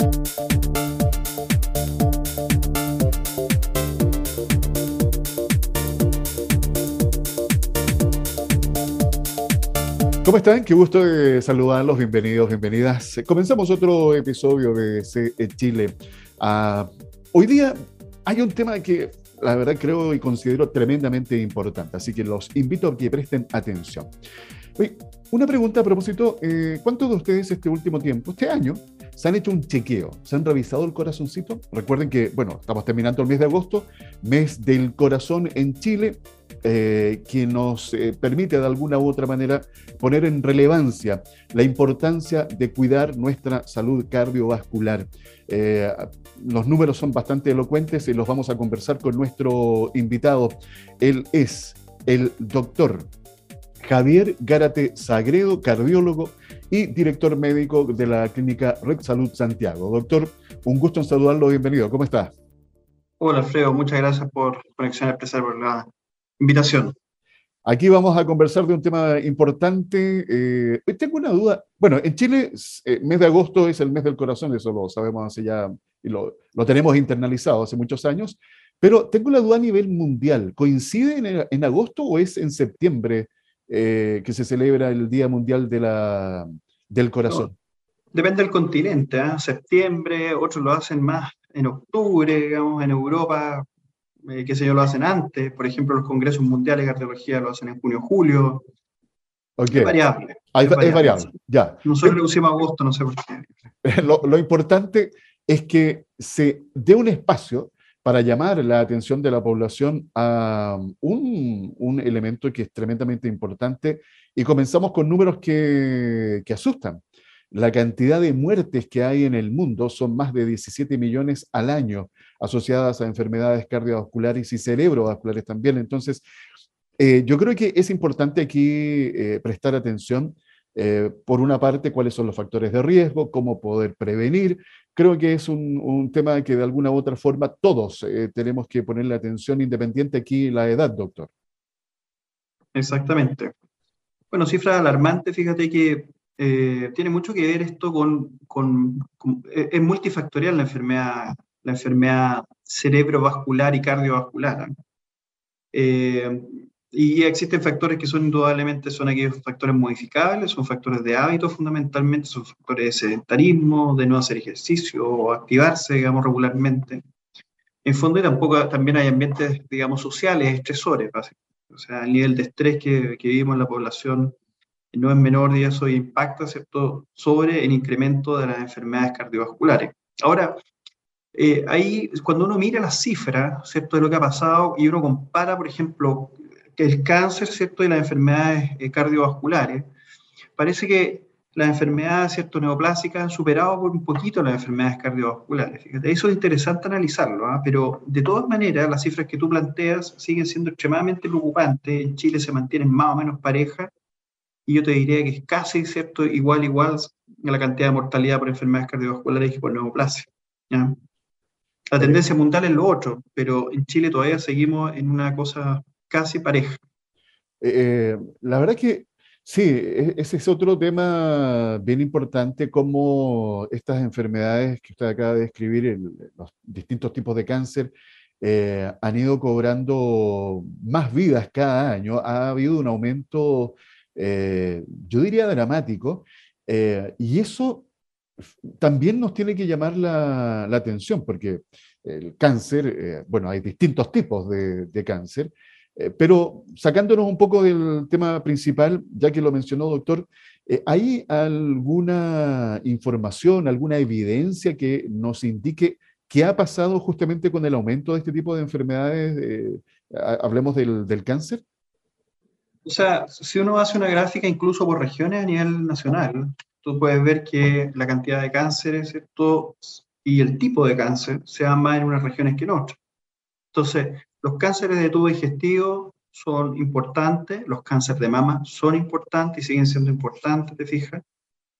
¿Cómo están? Qué gusto de saludarlos, bienvenidos, bienvenidas. Comenzamos otro episodio de C Chile. Uh, hoy día hay un tema que la verdad creo y considero tremendamente importante, así que los invito a que presten atención. Una pregunta a propósito, eh, ¿cuántos de ustedes este último tiempo, este año, se han hecho un chequeo? ¿Se han revisado el corazoncito? Recuerden que, bueno, estamos terminando el mes de agosto, mes del corazón en Chile, eh, que nos eh, permite de alguna u otra manera poner en relevancia la importancia de cuidar nuestra salud cardiovascular. Eh, los números son bastante elocuentes y los vamos a conversar con nuestro invitado. Él es el doctor Javier Gárate Sagredo, cardiólogo y director médico de la clínica Red Salud Santiago. Doctor, un gusto en saludarlo, bienvenido. ¿Cómo está? Hola, Alfredo, muchas gracias por Conexión Expresar por la invitación. Aquí vamos a conversar de un tema importante. Eh, tengo una duda. Bueno, en Chile, eh, mes de agosto es el mes del corazón, eso lo sabemos hace ya, y lo, lo tenemos internalizado hace muchos años. Pero tengo la duda a nivel mundial. ¿Coincide en, en agosto o es en septiembre eh, que se celebra el Día Mundial de la, del Corazón? depende del continente. ¿eh? Septiembre, otros lo hacen más en octubre, digamos, en Europa eh, qué sé yo, lo hacen antes. Por ejemplo, los congresos mundiales de cardiología lo hacen en junio, julio. Okay. Es variable. es variable, ya. Nosotros le pusimos agosto, no sé por qué. Lo, lo, importante es que se dé un espacio para llamar la atención de la población a un, un elemento que es tremendamente importante y comenzamos con números que, que asustan. La cantidad de muertes que hay en el mundo son más de 17 millones al año asociadas a enfermedades cardiovasculares y cerebrovasculares también. Entonces, eh, yo creo que es importante aquí eh, prestar atención, eh, por una parte, cuáles son los factores de riesgo, cómo poder prevenir. Creo que es un, tema que de alguna u otra forma todos tenemos que ponerle atención, independiente aquí la edad, doctor. Exactamente. Bueno, cifra alarmante, fíjate que eh, tiene mucho que ver esto con, eh, es multifactorial la enfermedad, la enfermedad cerebrovascular y cardiovascular. Eh, y existen factores que son indudablemente son aquellos factores modificables, son factores de hábito fundamentalmente, son factores de sedentarismo, de no hacer ejercicio o activarse, digamos, regularmente. En fondo, y tampoco también hay ambientes, digamos, sociales, estresores, O sea, el nivel de estrés que, que vivimos en la población no es menor y eso impacta ¿cierto? sobre el incremento de las enfermedades cardiovasculares. Ahora, eh, ahí cuando uno mira las cifras ¿cierto? de lo que ha pasado y uno compara, por ejemplo, el cáncer ¿cierto? y las enfermedades eh, cardiovasculares, parece que las enfermedades ¿cierto? neoplásicas han superado por un poquito las enfermedades cardiovasculares. Fíjate, eso es interesante analizarlo, ¿ah? pero de todas maneras las cifras que tú planteas siguen siendo extremadamente preocupantes. En Chile se mantienen más o menos parejas y yo te diría que es casi cierto igual igual a la cantidad de mortalidad por enfermedades cardiovasculares y por neoplasia. La tendencia mundial es lo otro, pero en Chile todavía seguimos en una cosa casi pareja. Eh, eh, la verdad que sí, e, ese es otro tema bien importante, como estas enfermedades que usted acaba de describir, los distintos tipos de cáncer, eh, han ido cobrando más vidas cada año. Ha habido un aumento yo diría dramático, y eso también nos tiene que llamar la, atención, porque el cáncer, bueno, hay distintos tipos de, cáncer, pero sacándonos un poco del tema principal, ya que lo mencionó doctor, ¿hay alguna información, alguna evidencia que nos indique qué ha pasado justamente con el aumento de este tipo de enfermedades? hablemos del, del cáncer. O sea, si uno hace una gráfica incluso por regiones a nivel nacional, tú puedes ver que la cantidad de cánceres y el tipo de cáncer se dan más en unas regiones que en otras. Entonces, los cánceres de tubo digestivo son importantes, los cánceres de mama son importantes y siguen siendo importantes, te fijas,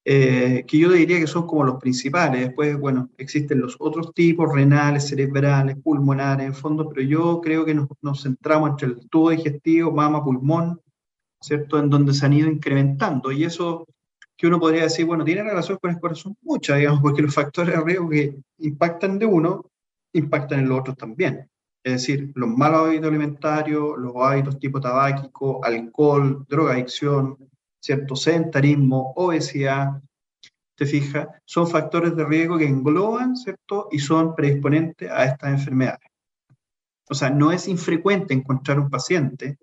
eh, que yo diría que son como los principales. Después, bueno, existen los otros tipos, renales, cerebrales, pulmonares, en fondo, pero yo creo que nos, nos centramos entre el tubo digestivo, mama, pulmón, ¿cierto? En donde se han ido incrementando y eso que uno podría decir, bueno, tiene relación con el corazón mucha, digamos, porque los factores de riesgo que impactan de uno, impactan en los otros también. Es decir, los malos hábitos alimentarios, los hábitos tipo tabáquico, alcohol, drogadicción, cierto sedentarismo, obesidad, te fijas, son factores de riesgo que engloban, ¿cierto? Y son predisponentes a estas enfermedades. O sea, no es infrecuente encontrar un paciente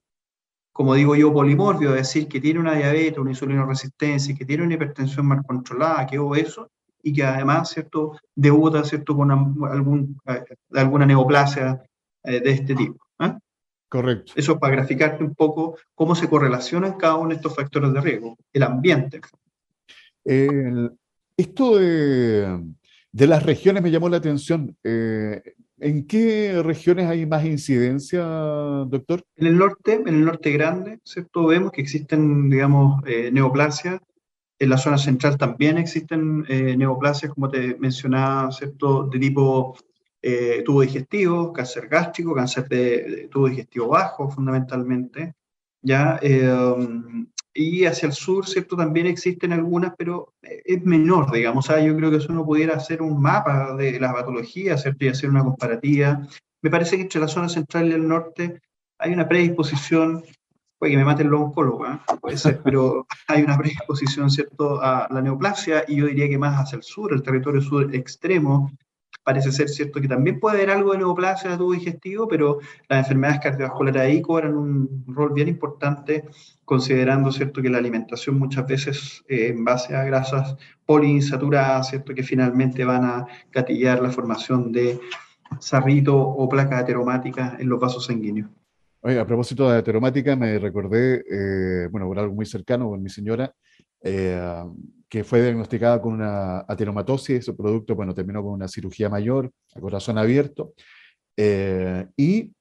como digo yo, polimorfio, es decir, que tiene una diabetes, una insulinoresistencia, que tiene una hipertensión mal controlada, que es obeso, y que además, ¿cierto?, debuta, ¿cierto?, con algún, eh, alguna neoplasia eh, de este tipo. ¿eh? Correcto. Eso para graficarte un poco cómo se correlacionan cada uno de estos factores de riesgo, el ambiente. esto de, de, las regiones me llamó la atención. ¿En qué regiones hay más incidencia, doctor? En el norte, en el norte grande, ¿cierto? Vemos que existen, digamos, eh, neoplasias. En la zona central también existen eh, neoplasias, como te mencionaba, ¿cierto? De tipo eh, tubo digestivo, cáncer gástrico, cáncer de, tubo digestivo bajo, fundamentalmente. ¿ya? y hacia el sur, ¿cierto? También existen algunas, pero eh, es menor, digamos. O yo creo que si uno pudiera hacer un mapa de las patologías, ¿cierto? Y hacer una comparativa. Me parece que entre la zona central y el norte hay una predisposición, puede que me maten los oncólogos, ¿eh? pero hay una predisposición, ¿cierto?, a la neoplasia, y yo diría que más hacia el sur, el territorio sur extremo, parece ser cierto que también puede haber algo de neoplasia tubo digestivo, pero las enfermedades cardiovasculares ahí cobran un rol bien importante, considerando cierto que la alimentación muchas veces eh, en base a grasas poliinsaturadas, cierto que finalmente van a gatillar la formación de sarrito o placa ateromática en los vasos sanguíneos. Oye, a propósito de ateromática, me recordé, eh, bueno, por algo muy cercano con mi señora, eh, que fue diagnosticada con una ateromatosis, su producto, bueno, terminó con una cirugía mayor, a corazón abierto, eh, y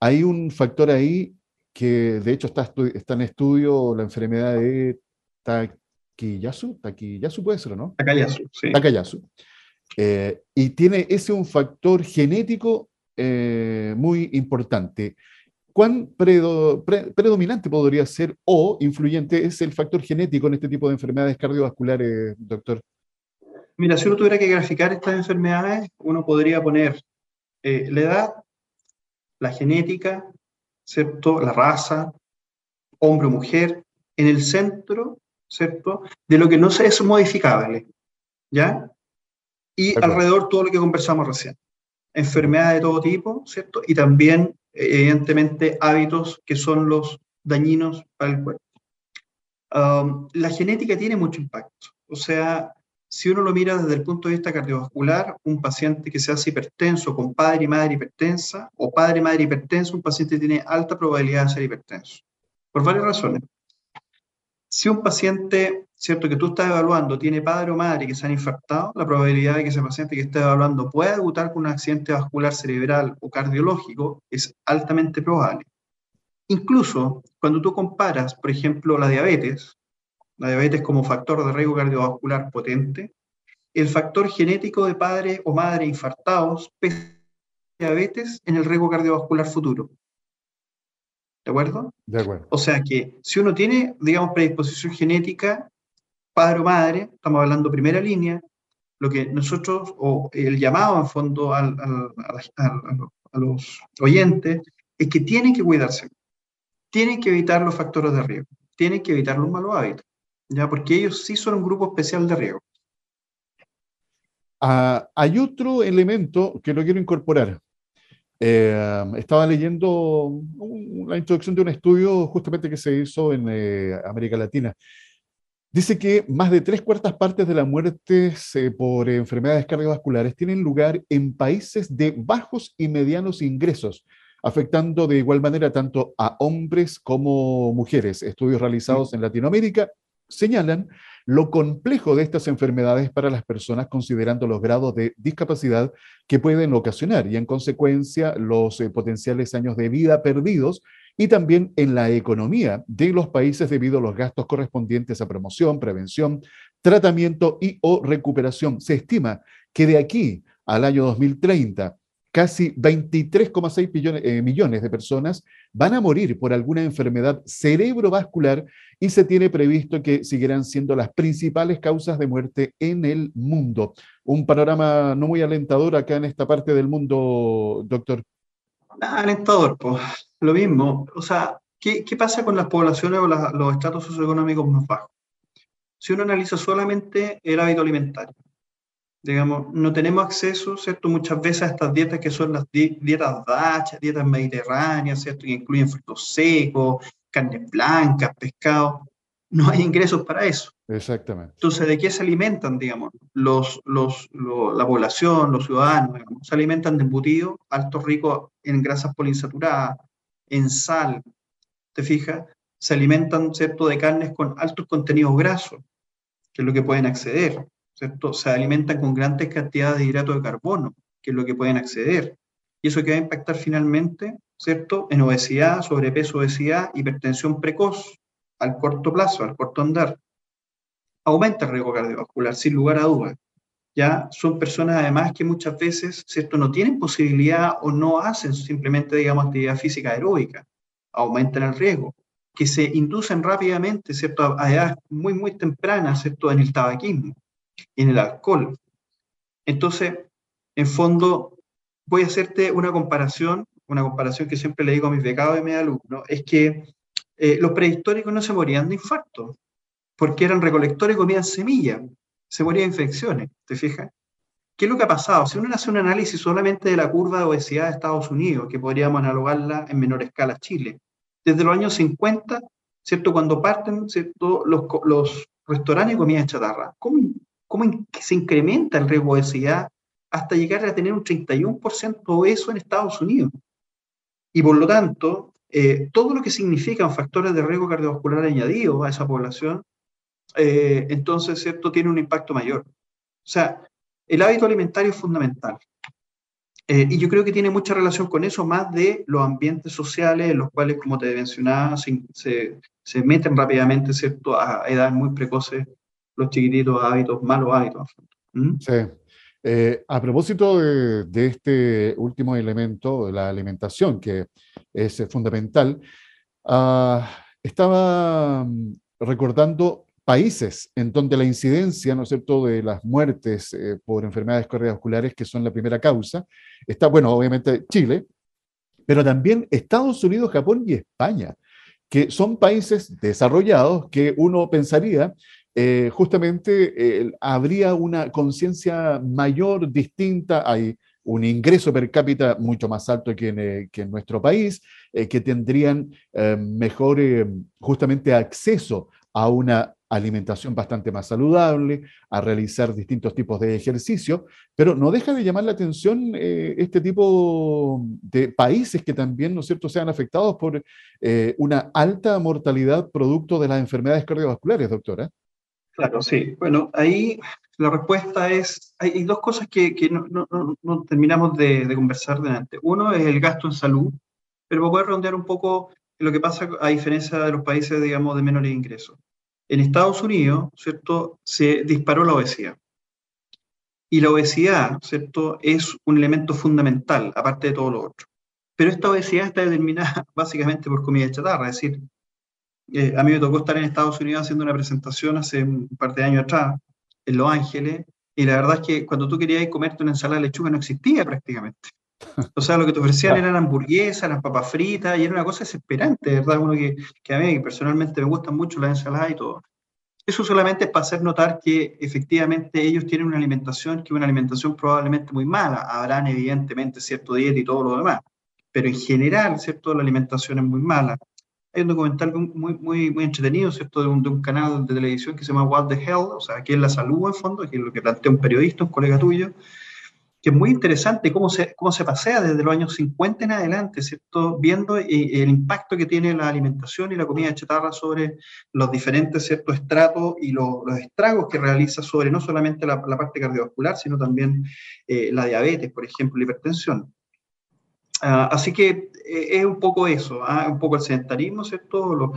hay un factor ahí que de hecho está, está en estudio, la enfermedad de Takayasu, Takayasu puede ser, ¿no? Takayasu, sí. Takayasu. Eh, y tiene ese un factor genético eh, muy importante. ¿Cuán predominante podría ser o influyente es el factor genético en este tipo de enfermedades cardiovasculares, doctor? Mira, si uno tuviera que graficar estas enfermedades, uno podría poner eh, la edad, la genética, ¿cierto? la raza, hombre o mujer, en el centro, ¿cierto? De lo que no es modificable, ¿ya? Y alrededor todo lo que conversamos recién. Enfermedades de todo tipo, ¿cierto? Y también evidentemente hábitos que son los dañinos para el cuerpo. Um, la genética tiene mucho impacto. O sea, si uno lo mira desde el punto de vista cardiovascular, un paciente que se hace hipertenso con padre y madre hipertensa, o padre y madre hipertenso, un paciente tiene alta probabilidad de ser hipertenso. Por varias razones. Si un paciente, cierto, que tú estás evaluando, tiene padre o madre que se han infartado, la probabilidad de que ese paciente que estás evaluando pueda debutar con un accidente vascular cerebral o cardiológico es altamente probable. Incluso cuando tú comparas, por ejemplo, la diabetes, la diabetes como factor de riesgo cardiovascular potente, el factor genético de padre o madre infartados pesa diabetes en el riesgo cardiovascular futuro. ¿De acuerdo? De acuerdo. O sea que si uno tiene, digamos, predisposición genética, padre o madre, estamos hablando primera línea, lo que nosotros, o el llamado en fondo a los oyentes, es que tienen que cuidarse, tienen que evitar los factores de riesgo, tienen que evitar los malos hábitos, ¿ya? porque ellos sí son un grupo especial de riesgo. Ah, hay otro elemento que lo quiero incorporar, eh, estaba leyendo la introducción de un estudio justamente que se hizo en eh, América Latina. Dice que más de tres cuartas partes de las muertes eh, por enfermedades cardiovasculares tienen lugar en países de bajos y medianos ingresos, afectando de igual manera tanto a hombres como mujeres. Estudios realizados en Latinoamérica señalan lo complejo de estas enfermedades para las personas considerando los grados de discapacidad que pueden ocasionar y en consecuencia los eh, potenciales años de vida perdidos y también en la economía de los países debido a los gastos correspondientes a promoción, prevención, tratamiento y o recuperación. Se estima que de aquí al año 2030 casi 23,6 eh, millones de personas van a morir por alguna enfermedad cerebrovascular y se tiene previsto que seguirán siendo las principales causas de muerte en el mundo. Un panorama no muy alentador acá en esta parte del mundo, doctor. alentador, pues lo mismo. O sea, ¿qué, pasa con las poblaciones o los estratos socioeconómicos más bajos? Si uno analiza solamente el hábito alimentario, digamos, no tenemos acceso, ¿cierto? Muchas veces a estas dietas que son las dietas DACH, dietas mediterráneas, ¿cierto? Que incluyen frutos secos, carnes blancas, pescado. No hay ingresos para eso. Exactamente. Entonces, ¿de qué se alimentan, digamos? Los, los, la población, los ciudadanos, se alimentan de embutidos altos ricos en grasas poliinsaturadas, en sal, ¿te fijas? Se alimentan, ¿cierto?, de carnes con altos contenidos grasos, que es lo que pueden acceder. Se alimentan con grandes cantidades de hidrato de carbono, que es lo que pueden acceder. Y eso que va a impactar finalmente, ¿cierto?, en obesidad, sobrepeso, obesidad, hipertensión precoz, al corto plazo, al corto andar. Aumenta el riesgo cardiovascular, sin lugar a dudas. Ya son personas además que muchas veces, ¿cierto?, no tienen posibilidad o no hacen simplemente, digamos, actividad física aeróbica. Aumentan el riesgo que se inducen rápidamente, ¿cierto?, a edades muy, muy tempranas, ¿cierto?, en el tabaquismo en el alcohol. Entonces, en fondo, voy a hacerte una comparación, una comparación que siempre le digo a mis becados y mis alumnos, es que eh, los prehistóricos no se morían de infarto, porque eran recolectores y comían semillas, se morían de infecciones, ¿te fijas? ¿Qué es lo que ha pasado? Si uno hace un análisis solamente de la curva de obesidad de Estados Unidos, que podríamos analogarla en menor escala a Chile, desde los años 50, ¿cierto? Cuando parten ¿cierto? Los, los restaurantes de comida chatarra, ¿cómo, cómo se incrementa el riesgo de obesidad hasta llegar a tener un 31% obeso en Estados Unidos. Y por lo tanto, eh, todo lo que significan factores de riesgo cardiovascular añadidos a esa población, eh, entonces, ¿cierto?, tiene un impacto mayor. O sea, el hábito alimentario es fundamental. Eh, y yo creo que tiene mucha relación con eso, más de los ambientes sociales en los cuales, como te mencionaba, se, se, se meten rápidamente, ¿cierto?, a edades muy precoces los chiquititos hábitos, malos hábitos. ¿Mm? Sí. Eh, a propósito de, este último elemento, la alimentación, que es fundamental, ah, estaba mm, recordando países en donde la incidencia, ¿no es cierto?, de las muertes eh, por enfermedades cardiovasculares, que son la primera causa, está, bueno, obviamente Chile, pero también Estados Unidos, Japón y España, que son países desarrollados que uno pensaría eh, justamente habría una conciencia mayor, distinta, hay un ingreso per cápita mucho más alto que en, eh, que en nuestro país, que tendrían mejor justamente acceso a una alimentación bastante más saludable, a realizar distintos tipos de ejercicio, pero no deja de llamar la atención este tipo de países que también, ¿no es cierto?, sean afectados por una alta mortalidad producto de las enfermedades cardiovasculares, doctora. Claro, sí. Bueno, ahí la respuesta es, hay dos cosas que, no, terminamos de, de, conversar delante. Uno es el gasto en salud, pero voy a redondear un poco lo que pasa a diferencia de los países, digamos, de menores ingresos. En Estados Unidos, ¿cierto?, se disparó la obesidad. Y la obesidad, ¿cierto?, es un elemento fundamental, aparte de todo lo otro. Pero esta obesidad está determinada básicamente por comida chatarra, es decir, eh, a mí me tocó estar en Estados Unidos haciendo una presentación hace un par de años atrás, en Los Ángeles, y la verdad es que cuando tú querías comerte una ensalada de lechuga no existía prácticamente. O sea, lo que te ofrecían eran hamburguesas, las papas fritas, y era una cosa desesperante, ¿verdad? Uno que, que a mí personalmente me gustan mucho las ensaladas y todo. Eso solamente es para hacer notar que efectivamente ellos tienen una alimentación que es una alimentación probablemente muy mala. Habrán evidentemente cierto dieta y todo lo demás, pero en general, ¿cierto? La alimentación es muy mala hay un documental muy, muy, muy entretenido, ¿cierto? De un, de un, canal de televisión que se llama What the Hell, o sea, que es la salud en fondo, que es lo que plantea un periodista, un colega tuyo, que es muy interesante cómo se, cómo se pasea desde los años 50 en adelante, ¿cierto? Viendo eh, el impacto que tiene la alimentación y la comida chatarra sobre los diferentes, ¿cierto? Estratos y los estragos que realiza sobre no solamente la, parte cardiovascular, sino también eh, la diabetes, por ejemplo, la hipertensión. Ah, así que eh, es un poco eso, ¿ah? un poco el sedentarismo, ¿cierto?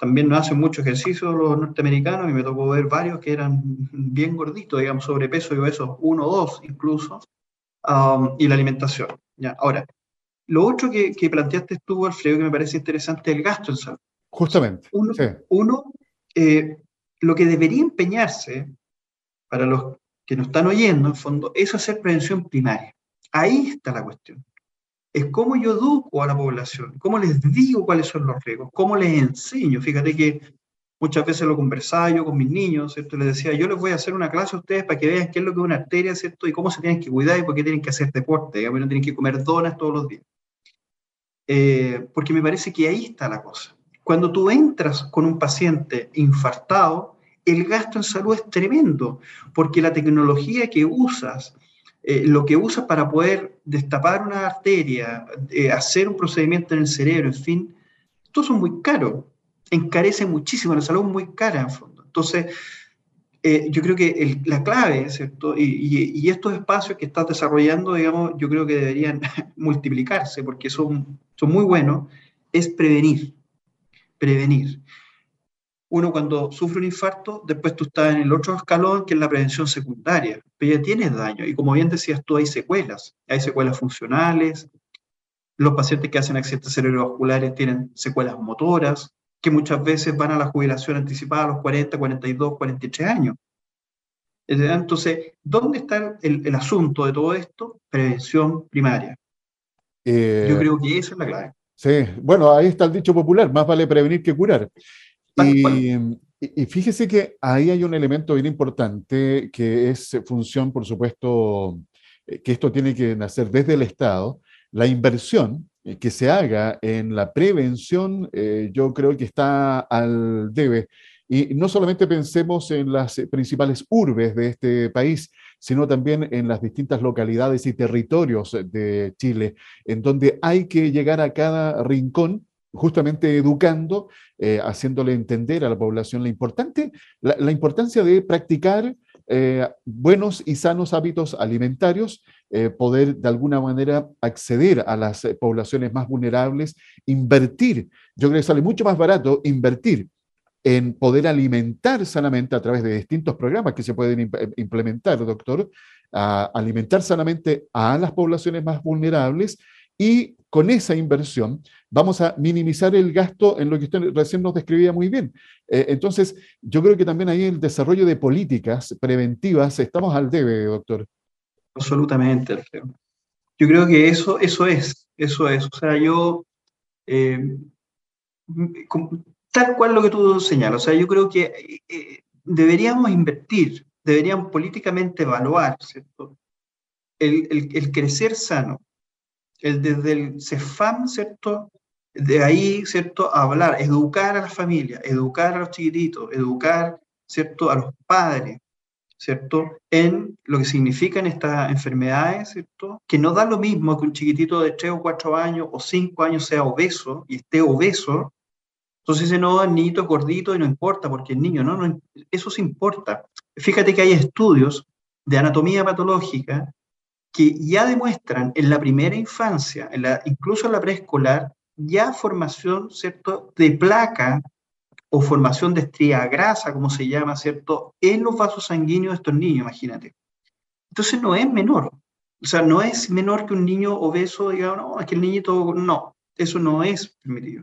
también no hacen mucho ejercicio los norteamericanos y me tocó ver varios que eran bien gorditos, digamos, sobrepeso y obesos, uno o dos incluso, y la alimentación. ¿ya? Ahora, lo otro que, que planteaste tú, Alfredo, que me parece interesante, es el gasto en salud. Justamente. Uno, eh, lo que debería empeñarse, para los que nos están oyendo, en fondo, es hacer prevención primaria. Ahí está la cuestión. Es cómo yo educo a la población, cómo les digo cuáles son los riesgos, cómo les enseño. Fíjate que muchas veces lo conversaba yo con mis niños, ¿cierto? Les decía, yo les voy a hacer una clase a ustedes para que vean qué es lo que es una arteria, ¿cierto? Y cómo se tienen que cuidar y por qué tienen que hacer deporte, digamos, no tienen que comer donas todos los días. Eh, porque me parece que ahí está la cosa. Cuando tú entras con un paciente infartado, el gasto en salud es tremendo, porque la tecnología que usas, eh, lo que usas para poder destapar una arteria, eh, hacer un procedimiento en el cerebro, en fin, todo son muy caro, encarece muchísimo, la salud es muy cara en fondo. Entonces, eh, yo creo que la clave, ¿cierto? Y, y, estos espacios que estás desarrollando, digamos, yo creo que deberían multiplicarse porque son, son muy buenos, es prevenir, prevenir. Uno cuando sufre un infarto, después tú estás en el otro escalón, que es la prevención secundaria, pero ya tienes daño. Y como bien decías tú, hay secuelas, hay secuelas funcionales, los pacientes que hacen accidentes cerebrovasculares tienen secuelas motoras, que muchas veces van a la jubilación anticipada a los 40, 42, 43 años. Entonces, ¿dónde está el, asunto de todo esto? Prevención primaria. Eh, Yo creo que esa es la clave. Sí, bueno, ahí está el dicho popular, más vale prevenir que curar. Y, y, fíjese que ahí hay un elemento bien importante que es función, por supuesto, eh, que esto tiene que nacer desde el Estado, la inversión eh, que se haga en la prevención, eh, yo creo que está al debe. Y no solamente pensemos en las principales urbes de este país, sino también en las distintas localidades y territorios de Chile, en donde hay que llegar a cada rincón justamente educando, eh, haciéndole entender a la población la, importante, la importancia de practicar eh, buenos y sanos hábitos alimentarios, eh, poder de alguna manera acceder a las eh, poblaciones más vulnerables, invertir. Yo creo que sale mucho más barato invertir en poder alimentar sanamente a través de distintos programas que se pueden implementar, doctor, alimentar sanamente a las poblaciones más vulnerables y con esa inversión vamos a minimizar el gasto en lo que usted recién nos describía muy bien. Eh, entonces, yo creo que también ahí el desarrollo de políticas preventivas estamos al debe, doctor. Absolutamente, Alfredo. Yo creo que eso, eso es, eso es. O sea, yo, eh, tal cual lo que tú señalas, o sea, yo creo que eh, deberíamos invertir, deberíamos políticamente evaluar, ¿cierto? El, el, crecer sano, desde el CEFAM, ¿cierto? De ahí, ¿cierto? Hablar, educar a la familia, educar a los chiquititos, educar, ¿cierto? A los padres, ¿cierto? En lo que significan estas enfermedades, ¿cierto? Que no da lo mismo que un chiquitito de 3 o 4 años o 5 años sea obeso y esté obeso. Entonces dice, no, el niñito es gordito y no importa porque el niño, no, no, eso sí importa. Fíjate que hay estudios de anatomía patológica que ya demuestran en la primera infancia, incluso en la preescolar, ya formación, ¿cierto?, de placa o formación de estría grasa, como se llama, ¿cierto?, en los vasos sanguíneos de estos niños, imagínate. Entonces no es menor. O sea, no es menor que un niño obeso diga, no, es que el niñito, no, eso no es permitido.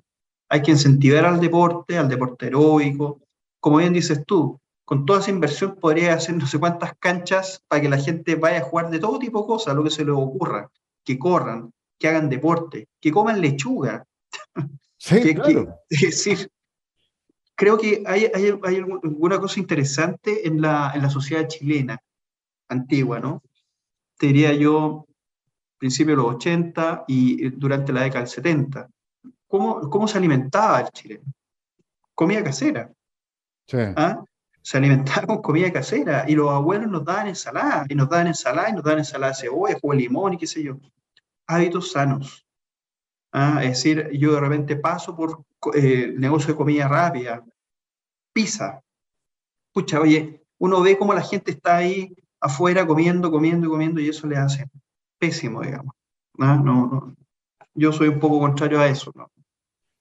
Hay que incentivar al deporte, al deporte heroico. Como bien dices tú, con toda esa inversión podría hacer no sé cuántas canchas para que la gente vaya a jugar de todo tipo de cosas, lo que se les ocurra, que corran, que hagan deporte, que coman lechuga. Sí, claro. es decir, creo que hay, hay, hay, alguna cosa interesante en la, en la sociedad chilena antigua, ¿no? Te diría yo, principio de los 80 y durante la década del 70. ¿Cómo, cómo se alimentaba el chileno? Comida casera. Sí. ¿Ah? Se alimentaba con comida casera y los abuelos nos daban ensalada y nos daban ensalada y nos daban ensalada de cebolla, jugo de limón y qué sé yo. Hábitos sanos. ¿Ah? Es decir, yo de repente paso por eh, negocio de comida rápida, pizza. Pucha, oye, uno ve cómo la gente está ahí afuera comiendo, comiendo y comiendo y eso le hace pésimo, digamos. ¿Ah? No, no, yo soy un poco contrario a eso. No,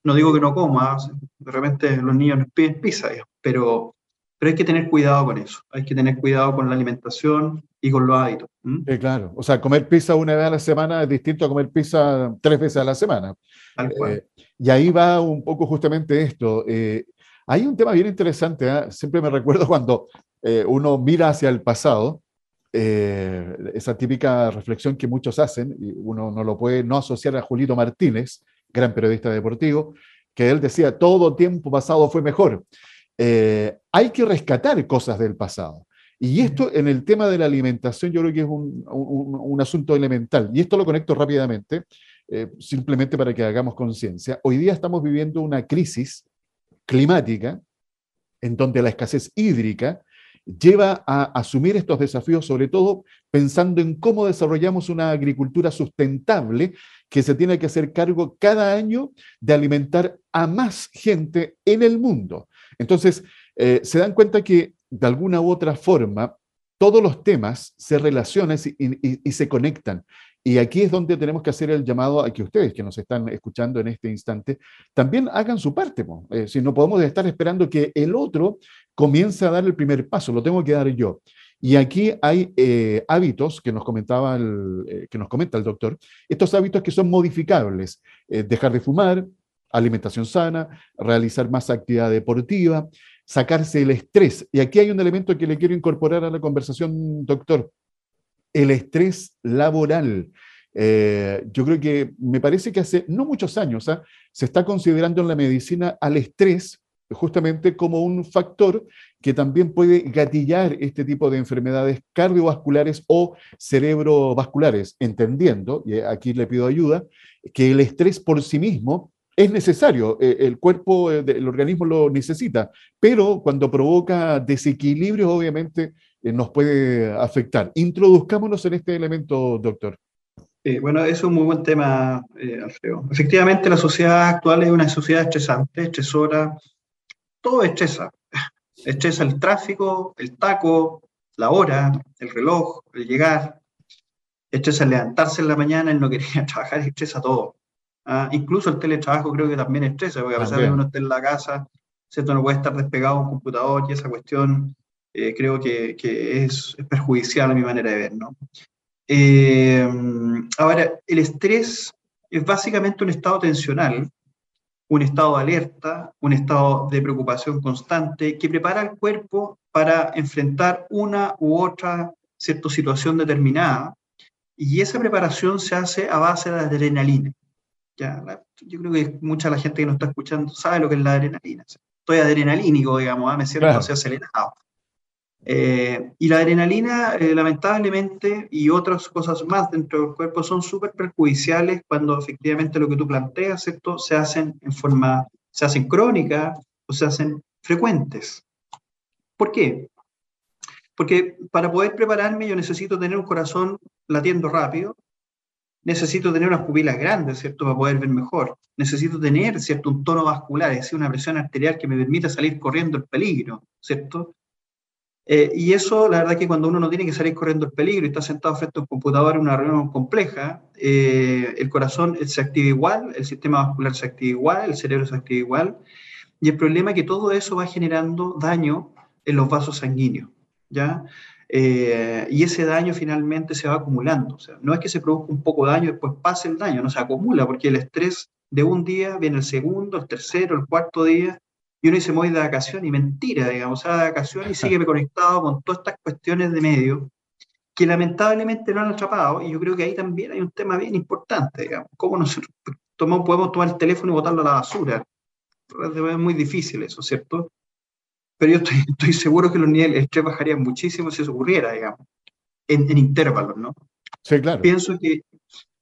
no digo que no coma, de repente los niños piden pizza, pero pero hay que tener cuidado con eso, hay que tener cuidado con la alimentación, y con los hábitos. claro, o sea, comer pizza una vez a la semana es distinto a comer pizza tres veces a la semana. Eh, y ahí va un poco justamente esto. Eh, hay un tema bien interesante, ¿ah? siempre me recuerdo cuando eh, uno mira hacia el pasado, esa típica reflexión que muchos hacen, y uno no lo puede no asociar a Julito Martínez, gran periodista deportivo, que él decía, todo tiempo pasado fue mejor. Hay que rescatar cosas del pasado. Y esto en el tema de la alimentación yo creo que es un, asunto elemental. Y esto lo conecto rápidamente, eh, simplemente para que hagamos conciencia. Hoy día estamos viviendo una crisis climática en donde la escasez hídrica lleva a asumir estos desafíos, sobre todo pensando en cómo desarrollamos una agricultura sustentable que se tiene que hacer cargo cada año de alimentar a más gente en el mundo. Entonces, eh, se dan cuenta que de alguna u otra forma, todos los temas se relacionan y, se conectan. Y aquí es donde tenemos que hacer el llamado a que ustedes que nos están escuchando en este instante también hagan su parte. Eh, si no podemos estar esperando que el otro comience a dar el primer paso, lo tengo que dar yo. Y aquí hay eh, hábitos que nos comentaba el, que nos comenta el doctor, estos hábitos que son modificables, dejar de fumar, alimentación sana, realizar más actividad deportiva, sacarse el estrés. Y aquí hay un elemento que le quiero incorporar a la conversación, doctor, el estrés laboral. Eh, yo creo que me parece que hace no muchos años ¿ah? se está considerando en la medicina al estrés justamente como un factor que también puede gatillar este tipo de enfermedades cardiovasculares o cerebrovasculares, entendiendo, y aquí le pido ayuda, que el estrés por sí mismo es necesario, eh, el cuerpo, eh, el organismo lo necesita, pero cuando provoca desequilibrios, obviamente eh, nos puede afectar. Introduzcámonos en este elemento, doctor. bueno, eso es un muy buen tema, Alfredo. Efectivamente, la sociedad actual es una sociedad estresante, estresora, todo estresa. Estresa el tráfico, el taco, la hora, el reloj, el llegar. Estresa el levantarse en la mañana, el no querer trabajar, estresa todo. Ah, incluso el teletrabajo creo que también estresa, porque a pesar de que uno esté en la casa, ¿cierto? no puede estar despegado de un computador y esa cuestión eh, creo que, que es, perjudicial a mi manera de ver. ¿no? Eh, ahora, el estrés es básicamente un estado tensional, un estado de alerta, un estado de preocupación constante que prepara al cuerpo para enfrentar una u otra cierta situación determinada. Y esa preparación se hace a base de adrenalina yo creo que mucha la gente que nos está escuchando sabe lo que es la adrenalina. Estoy adrenalínico, digamos, ¿ah? me siento claro. acelerado. Eh, y la adrenalina, eh, lamentablemente, y otras cosas más dentro del cuerpo son súper perjudiciales cuando efectivamente lo que tú planteas, ¿cierto? Se hacen en forma, se hacen crónica o se hacen frecuentes. ¿Por qué? Porque para poder prepararme yo necesito tener un corazón latiendo rápido, necesito tener unas pupilas grandes, ¿cierto? Para poder ver mejor. Necesito tener, ¿cierto? Un tono vascular, es decir, una presión arterial que me permita salir corriendo el peligro, ¿cierto? Eh, y eso, la verdad que cuando uno no tiene que salir corriendo el peligro y está sentado frente a un computador en una reunión compleja, eh, el corazón se activa igual, el sistema vascular se activa igual, el cerebro se activa igual, y el problema es que todo eso va generando daño en los vasos sanguíneos, ¿ya? Eh, y ese daño finalmente se va acumulando. O sea, no es que se produzca un poco de daño y después pase el daño, no se acumula, porque el estrés de un día viene el segundo, el tercero, el cuarto día, y uno dice, me voy de vacación, y mentira, digamos, sea, de vacación y sigue conectado con todas estas cuestiones de medio que lamentablemente no han atrapado, y yo creo que ahí también hay un tema bien importante, digamos, cómo nosotros tomamos, podemos tomar el teléfono y botarlo a la basura. Es muy difícil eso, ¿cierto? Pero yo estoy, seguro que los niveles de estrés bajarían muchísimo si eso ocurriera, digamos, en, intervalos, ¿no? Sí, claro. Pienso que,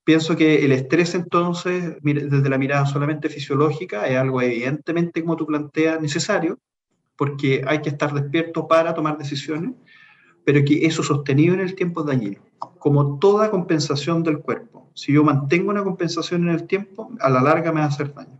pienso que el estrés entonces, desde la mirada solamente fisiológica, es algo evidentemente, como tú planteas, necesario, porque hay que estar despierto para tomar decisiones, pero que eso sostenido en el tiempo es dañino, como toda compensación del cuerpo. Si yo mantengo una compensación en el tiempo, a la larga me va a hacer daño.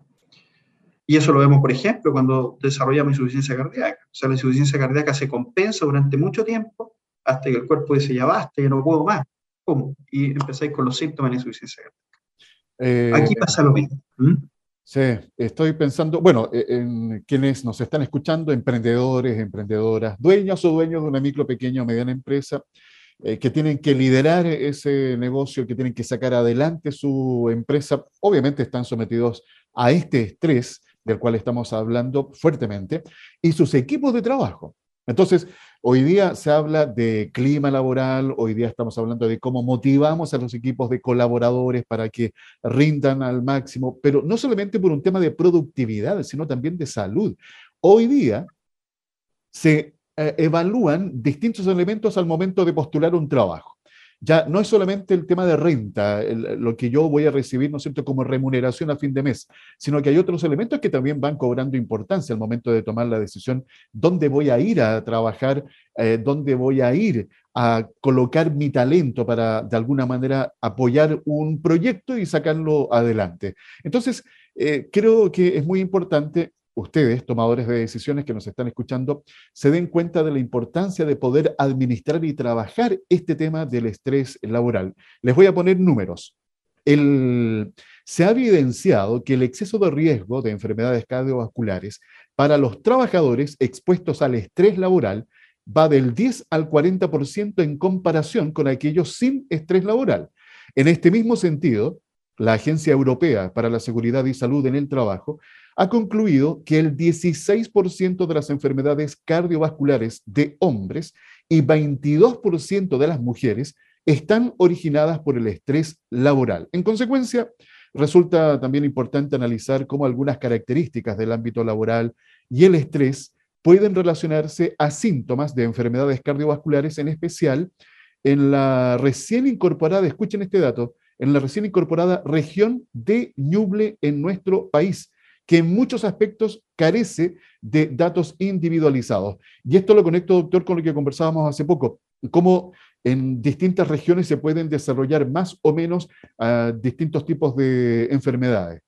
Y eso lo vemos, por ejemplo, cuando desarrollamos insuficiencia cardíaca. O sea, la insuficiencia cardíaca se compensa durante mucho tiempo hasta que el cuerpo dice, ya basta, ya no puedo más. ¿Cómo? Y empezáis con los síntomas de insuficiencia cardíaca. Eh, Aquí pasa lo mismo. Sí, estoy pensando, bueno, e, en quienes nos están escuchando, emprendedores, emprendedoras, dueños o dueños de una micro, pequeña o mediana empresa, eh, que tienen que liderar ese negocio, que tienen que sacar adelante su empresa, obviamente están sometidos a este estrés del cual estamos hablando fuertemente, y sus equipos de trabajo. Entonces, hoy día se habla de clima laboral, hoy día estamos hablando de cómo motivamos a los equipos de colaboradores para que rindan al máximo, pero no solamente por un tema de productividad, sino también de salud. Hoy día se eh, evalúan distintos elementos al momento de postular un trabajo ya no es solamente el tema de renta, lo que yo voy a recibir, ¿no es cierto?, como remuneración a fin de mes, sino que hay otros elementos que también van cobrando importancia al momento de tomar la decisión, dónde voy a ir a trabajar, eh, dónde voy a ir a colocar mi talento para, de alguna manera, apoyar un proyecto y sacarlo adelante. Entonces, eh, creo que es muy importante ustedes, tomadores de decisiones que nos están escuchando, se den cuenta de la importancia de poder administrar y trabajar este tema del estrés laboral. Les voy a poner números. se ha evidenciado que el exceso de riesgo de enfermedades cardiovasculares para los trabajadores expuestos al estrés laboral va del 10 al 40% en comparación con aquellos sin estrés laboral. En este mismo sentido, la Agencia Europea para la Seguridad y Salud en el Trabajo ha concluido que el 16% de las enfermedades cardiovasculares de hombres y 22% de las mujeres están originadas por el estrés laboral. En consecuencia, resulta también importante analizar cómo algunas características del ámbito laboral y el estrés pueden relacionarse a síntomas de enfermedades cardiovasculares, en especial en la recién incorporada, escuchen este dato, en la recién incorporada región de Ñuble en nuestro país, que en muchos aspectos carece de datos individualizados. Y esto lo conecto, doctor, con lo que conversábamos hace poco, cómo en distintas regiones se pueden desarrollar más o menos uh, distintos tipos de enfermedades.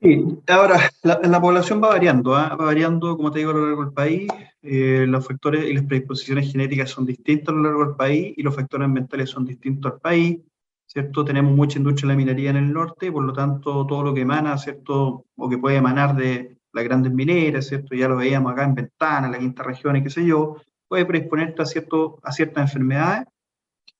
Sí, ahora la, la población va variando, ¿eh? va variando, como te digo, a lo largo del país. Eh, los factores y las predisposiciones genéticas son distintos a lo largo del país y los factores ambientales son distintos al país. ¿Cierto? Tenemos mucha industria de la minería en el norte, por lo tanto, todo lo que emana, ¿cierto? O que puede emanar de las grandes mineras, ¿cierto? Ya lo veíamos acá en Ventana, en la quinta región y qué sé yo, puede predisponerte a, cierto, a ciertas enfermedades,